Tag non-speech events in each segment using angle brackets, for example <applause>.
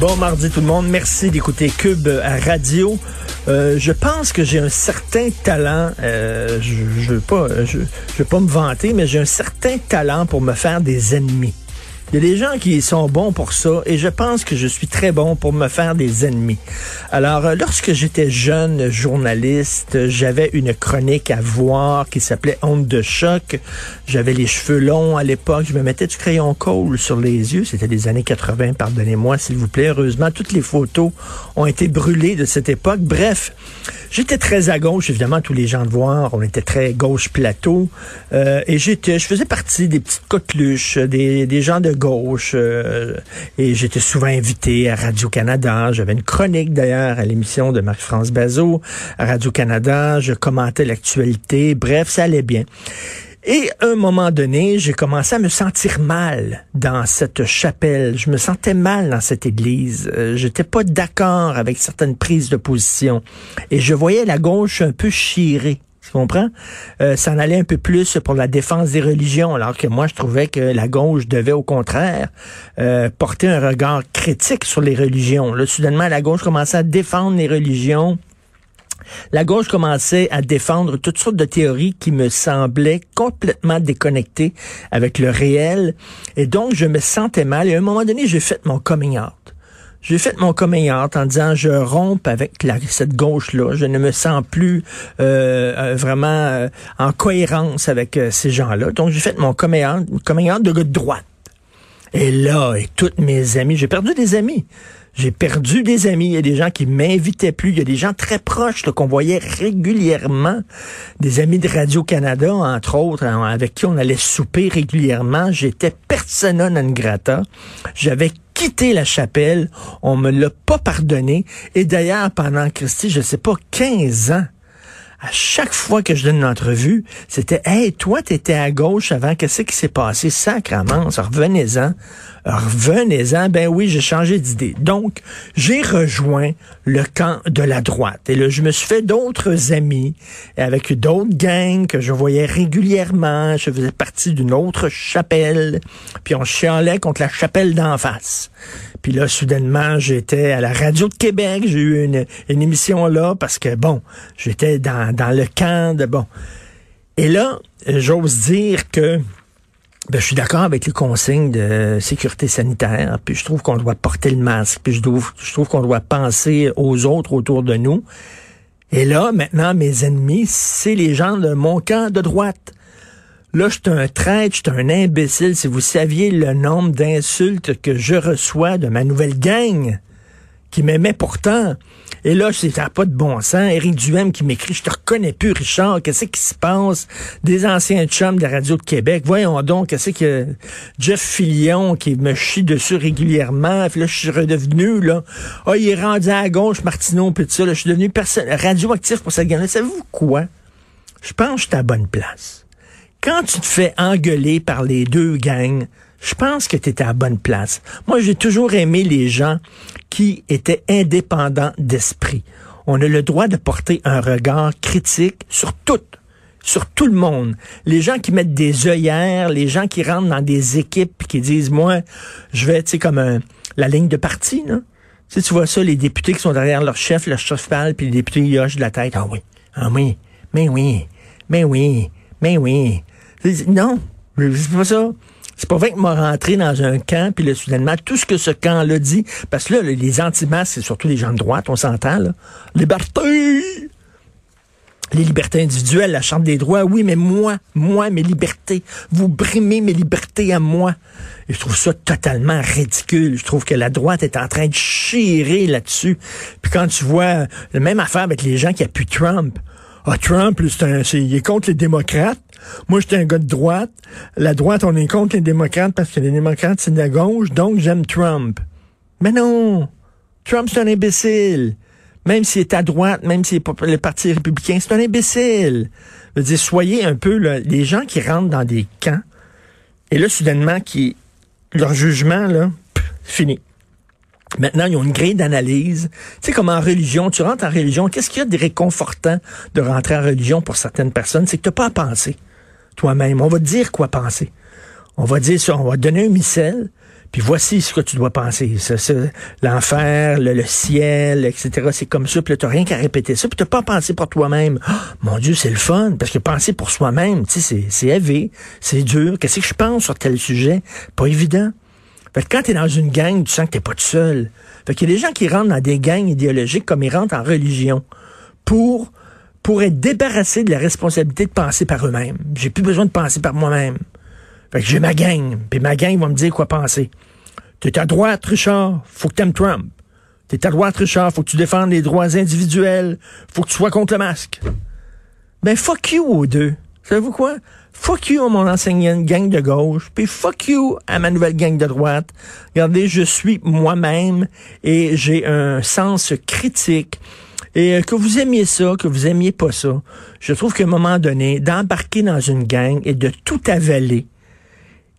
Bon mardi tout le monde, merci d'écouter Cube à radio. Euh, je pense que j'ai un certain talent, euh, je ne veux, pas, je, je veux pas me vanter, mais j'ai un certain talent pour me faire des ennemis. Il y a des gens qui sont bons pour ça et je pense que je suis très bon pour me faire des ennemis. Alors, euh, lorsque j'étais jeune journaliste, j'avais une chronique à voir qui s'appelait Honte de choc. J'avais les cheveux longs à l'époque. Je me mettais du crayon colle sur les yeux. C'était des années 80, pardonnez-moi s'il vous plaît. Heureusement, toutes les photos ont été brûlées de cette époque. Bref, j'étais très à gauche, évidemment, tous les gens de voir. On était très gauche plateau. Euh, et j'étais, je faisais partie des petites coqueluches, des, des gens de gauche. euh, et j'étais souvent invité à Radio-Canada. J'avais une chronique d'ailleurs à l'émission de Marc-France Bazot à Radio-Canada. Je commentais l'actualité. Bref, ça allait bien. Et à un moment donné, j'ai commencé à me sentir mal dans cette chapelle. Je me sentais mal dans cette église. Euh, J'étais pas d'accord avec certaines prises de position. Et je voyais la gauche un peu chirée. Comprends? Euh, ça en allait un peu plus pour la défense des religions, alors que moi, je trouvais que la gauche devait, au contraire, euh, porter un regard critique sur les religions. Là, soudainement, la gauche commençait à défendre les religions. La gauche commençait à défendre toutes sortes de théories qui me semblaient complètement déconnectées avec le réel. Et donc, je me sentais mal. Et à un moment donné, j'ai fait mon coming out. J'ai fait mon coming en disant je romps avec la, cette gauche-là. Je ne me sens plus euh, euh, vraiment euh, en cohérence avec euh, ces gens-là. Donc j'ai fait mon coming out, coming out de droite. Et là, et toutes mes amis, j'ai perdu des amis. J'ai perdu des amis. Il y a des gens qui m'invitaient plus. Il y a des gens très proches qu'on voyait régulièrement. Des amis de Radio-Canada, entre autres, hein, avec qui on allait souper régulièrement. J'étais persona non grata. J'avais quitté la chapelle. On me l'a pas pardonné. Et d'ailleurs, pendant, Christy, je sais pas, 15 ans, à chaque fois que je donne une entrevue, c'était Hey, toi, t'étais à gauche avant, qu'est-ce qui s'est passé? Sacrement, revenez-en. Revenez-en. Ben oui, j'ai changé d'idée. Donc, j'ai rejoint le camp de la droite. Et là, je me suis fait d'autres amis avec d'autres gangs que je voyais régulièrement. Je faisais partie d'une autre chapelle. Puis on chialait contre la chapelle d'en face. Puis là, soudainement, j'étais à la radio de Québec. J'ai eu une, émission là parce que, bon, j'étais dans, dans le camp de, bon. Et là, j'ose dire que ben, je suis d'accord avec les consignes de sécurité sanitaire, puis je trouve qu'on doit porter le masque, puis je trouve qu'on doit penser aux autres autour de nous. Et là, maintenant, mes ennemis, c'est les gens de mon camp de droite. Là, je suis un traître, je suis un imbécile. Si vous saviez le nombre d'insultes que je reçois de ma nouvelle gang, qui m'aimait pourtant. Et là, c'est pas de bon sens. Éric Duhem qui m'écrit, je te reconnais plus, Richard. Qu'est-ce qui se passe? Des anciens chums de la Radio de Québec. Voyons donc, qu'est-ce que Jeff Fillion qui me chie dessus régulièrement. Puis là, je suis redevenu, là. Ah, il est rendu à gauche, Martineau, puis tout ça. Là, je suis devenu personne radioactif pour cette gang-là. Savez-vous quoi? Je pense que je suis à bonne place. Quand tu te fais engueuler par les deux gangs, je pense que tu étais à la bonne place. Moi, j'ai toujours aimé les gens qui étaient indépendants d'esprit. On a le droit de porter un regard critique sur tout, sur tout le monde. Les gens qui mettent des œillères, les gens qui rentrent dans des équipes qui disent, moi, je vais, tu sais, comme un, la ligne de parti, là. Tu, tu vois ça, les députés qui sont derrière leur chef, leur chef parle, puis les députés ils hochent de la tête. Ah oui, ah oui, mais oui, mais oui, mais oui. Non, c'est pas ça. C'est pas vrai que m'a rentré dans un camp, puis là, soudainement, tout ce que ce camp-là dit, parce que là, les anti-masques, c'est surtout les gens de droite, on s'entend, là. Liberté! Les libertés individuelles, la Charte des droits, oui, mais moi, moi, mes libertés, vous brimez mes libertés à moi. Et je trouve ça totalement ridicule. Je trouve que la droite est en train de chirer là-dessus. Puis quand tu vois la même affaire avec les gens qui appuient Trump, ah, Trump, c'est- il est contre les démocrates. Moi, j'étais un gars de droite. La droite, on est contre les démocrates parce que les démocrates, c'est de la gauche, donc j'aime Trump. Mais non! Trump, c'est un imbécile. même s'il est à droite, même s'il est le Parti républicain, c'est un imbécile. Je veux dire, soyez un peu les gens qui rentrent dans des camps, et là, soudainement, qui leur jugement, là, fini. Maintenant, ils ont une grille d'analyse. Tu sais, comme en religion, tu rentres en religion, qu'est-ce qu'il y a de réconfortant de rentrer en religion pour certaines personnes? C'est que tu n'as pas à penser toi-même. On va te dire quoi penser. On va dire ça, on va te donner un missel, puis voici ce que tu dois penser. L'enfer, le, ciel, etc. C'est comme ça, puis tu n'as rien qu'à répéter ça, puis tu n'as pas à penser pour toi-même. Oh, mon Dieu, c'est le fun, parce que penser pour soi-même, tu sais, c'est élevé, c'est dur. Qu'est-ce que je pense sur tel sujet? Pas évident. Fait que quand tu es dans une gang, tu sens que t'es pas tout seul. Fait qu'il y a des gens qui rentrent dans des gangs idéologiques comme ils rentrent en religion pour, pour être débarrassés de la responsabilité de penser par eux-mêmes. J'ai plus besoin de penser par moi-même. Fait que j'ai ma gang, puis ma gang va me dire quoi penser. T'es à droite, Richard, faut que t'aimes Trump. T'es à droite, Richard, faut que tu défendes les droits individuels, faut que tu sois contre le masque. Ben fuck you aux deux. Savez-vous quoi? Fuck you à mon ancienne gang de gauche, puis fuck you à ma nouvelle gang de droite. Regardez, je suis moi-même et j'ai un sens critique. Et que vous aimiez ça, que vous aimiez pas ça, je trouve qu'à un moment donné, d'embarquer dans une gang et de tout avaler,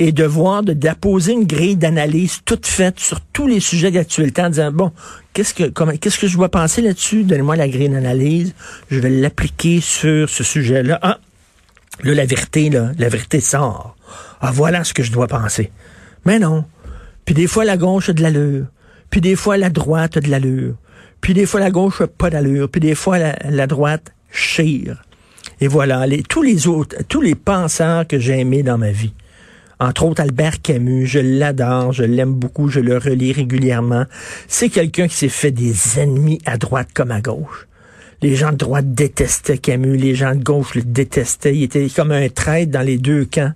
et de voir, de d'apposer une grille d'analyse toute faite sur tous les sujets d'actualité en disant, bon, qu'est-ce que, qu'est-ce que je dois penser là-dessus? Donnez-moi la grille d'analyse. Je vais l'appliquer sur ce sujet-là. Ah, Là, la vérité, là, la vérité sort. Ah, voilà ce que je dois penser. Mais non. Puis des fois, la gauche a de l'allure. Puis des fois, la droite a de l'allure. Puis des fois, la gauche a pas d'allure. Puis des fois, la, la droite chire. Et voilà, les, tous les autres, tous les penseurs que j'ai aimés dans ma vie. Entre autres, Albert Camus, je l'adore, je l'aime beaucoup, je le relis régulièrement. C'est quelqu'un qui s'est fait des ennemis à droite comme à gauche. Les gens de droite détestaient Camus, les gens de gauche le détestaient. Il était comme un traître dans les deux camps.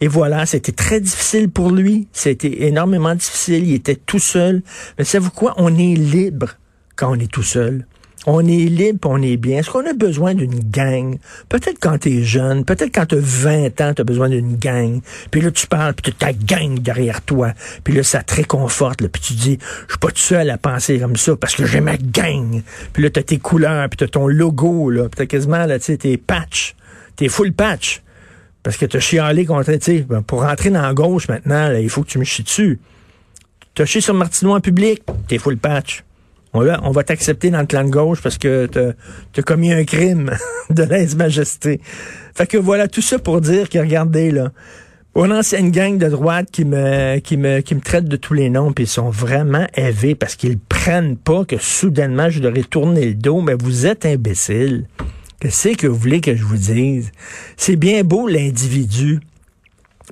Et voilà, c'était très difficile pour lui. C'était énormément difficile. Il était tout seul. Mais savez-vous quoi? On est libre quand on est tout seul. On est libre, on est bien. Est-ce qu'on a besoin d'une gang? Peut-être quand tu es jeune, peut-être quand tu as 20 ans, tu as besoin d'une gang. Puis là, tu parles, puis tu ta gang derrière toi. Puis là, ça te réconforte. Là, puis tu dis, je suis pas tout seul à penser comme ça parce que j'ai ma gang. Puis là, tu as tes couleurs, puis tu as ton logo. Là, puis tu quasiment là, tes patchs. T'es full patch. Parce que tu as chialé contre, tu sais, ben, pour rentrer dans la gauche maintenant, là, il faut que tu me chies dessus. Tu as chié sur Martinois en public, t'es full patch on va, t'accepter dans le clan de gauche parce que tu as commis un crime <laughs> de lèse-majesté. Fait que voilà, tout ça pour dire que, regardez, là, on a une gang de droite qui me, qui me, qui me traite de tous les noms, puis ils sont vraiment élevés parce qu'ils prennent pas que soudainement je leur ai le dos, mais vous êtes imbécile. Qu'est-ce que vous voulez que je vous dise? C'est bien beau l'individu,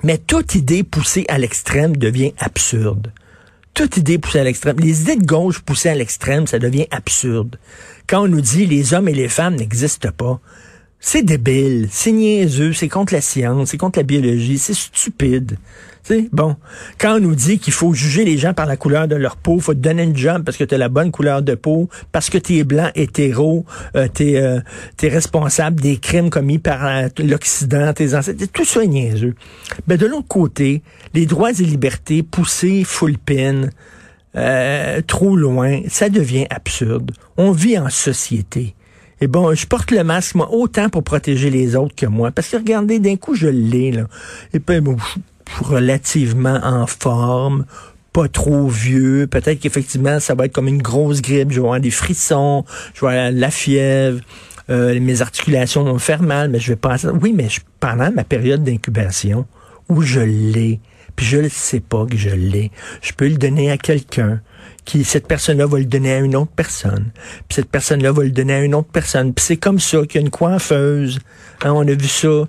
mais toute idée poussée à l'extrême devient absurde toute idée poussée à l'extrême, les idées de gauche poussées à l'extrême, ça devient absurde. Quand on nous dit les hommes et les femmes n'existent pas, c'est débile, c'est niaiseux, c'est contre la science, c'est contre la biologie, c'est stupide. sais, bon, quand on nous dit qu'il faut juger les gens par la couleur de leur peau, faut te donner une job parce que tu as la bonne couleur de peau, parce que tu es blanc, hétéro, euh, tu es, euh, responsable des crimes commis par euh, l'Occident, tes ancêtres, tout ça est niaiseux. Mais de l'autre côté, les droits et libertés poussés full pin, euh, trop loin, ça devient absurde. On vit en société. Et bon, je porte le masque, moi, autant pour protéger les autres que moi. Parce que regardez, d'un coup, je l'ai, là. Et puis, bon, je suis relativement en forme, pas trop vieux. Peut-être qu'effectivement, ça va être comme une grosse grippe. Je vais avoir des frissons, je vais avoir la fièvre. Euh, mes articulations vont me faire mal, mais je vais pas... Oui, mais pendant ma période d'incubation, où je l'ai, puis je ne sais pas que je l'ai, je peux le donner à quelqu'un qui cette personne-là va le donner à une autre personne, puis cette personne-là va le donner à une autre personne. Puis c'est comme ça qu'il y a une coiffeuse. Hein, on a vu ça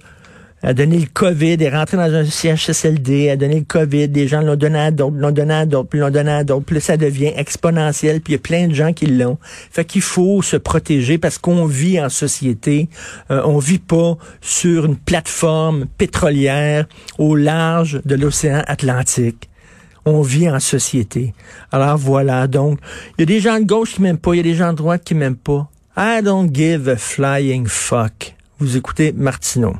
a donné le COVID, est rentré dans un CHSLD, a donné le COVID, des gens l'ont donné à d'autres, l'ont donné à d'autres, puis l'ont donné à d'autres, puis ça devient exponentiel, puis il y a plein de gens qui l'ont. Fait qu'il faut se protéger parce qu'on vit en société, euh, on vit pas sur une plateforme pétrolière au large de l'océan Atlantique on vit en société. Alors voilà, donc, il y a des gens de gauche qui m'aiment pas, il y a des gens de droite qui m'aiment pas. I don't give a flying fuck. Vous écoutez Martineau.